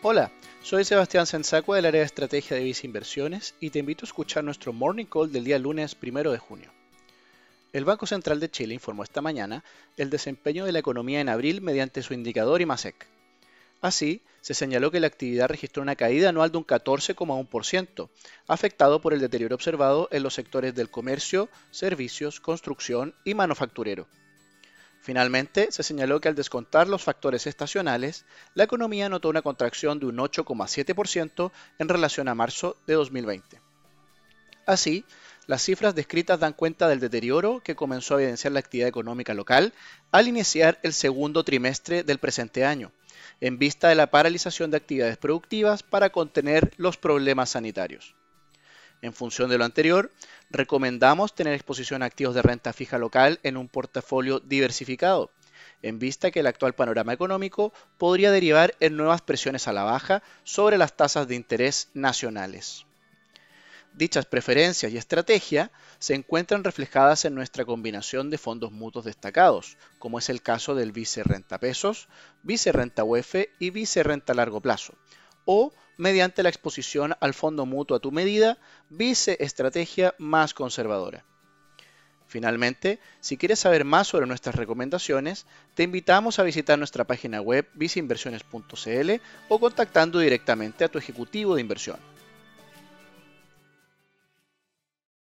Hola, soy Sebastián Sensacua del área de estrategia de Visa Inversiones y te invito a escuchar nuestro Morning Call del día lunes 1 de junio. El Banco Central de Chile informó esta mañana el desempeño de la economía en abril mediante su indicador IMASEC. Así, se señaló que la actividad registró una caída anual de un 14,1%, afectado por el deterioro observado en los sectores del comercio, servicios, construcción y manufacturero. Finalmente, se señaló que al descontar los factores estacionales, la economía notó una contracción de un 8,7% en relación a marzo de 2020. Así, las cifras descritas dan cuenta del deterioro que comenzó a evidenciar la actividad económica local al iniciar el segundo trimestre del presente año, en vista de la paralización de actividades productivas para contener los problemas sanitarios. En función de lo anterior, recomendamos tener exposición a activos de renta fija local en un portafolio diversificado, en vista que el actual panorama económico podría derivar en nuevas presiones a la baja sobre las tasas de interés nacionales. Dichas preferencias y estrategia se encuentran reflejadas en nuestra combinación de fondos mutuos destacados, como es el caso del Vice Renta Pesos, Vice Renta UEF y Vice Renta Largo Plazo, o mediante la exposición al fondo mutuo a tu medida, vice estrategia más conservadora. Finalmente, si quieres saber más sobre nuestras recomendaciones, te invitamos a visitar nuestra página web viceinversiones.cl o contactando directamente a tu ejecutivo de inversión.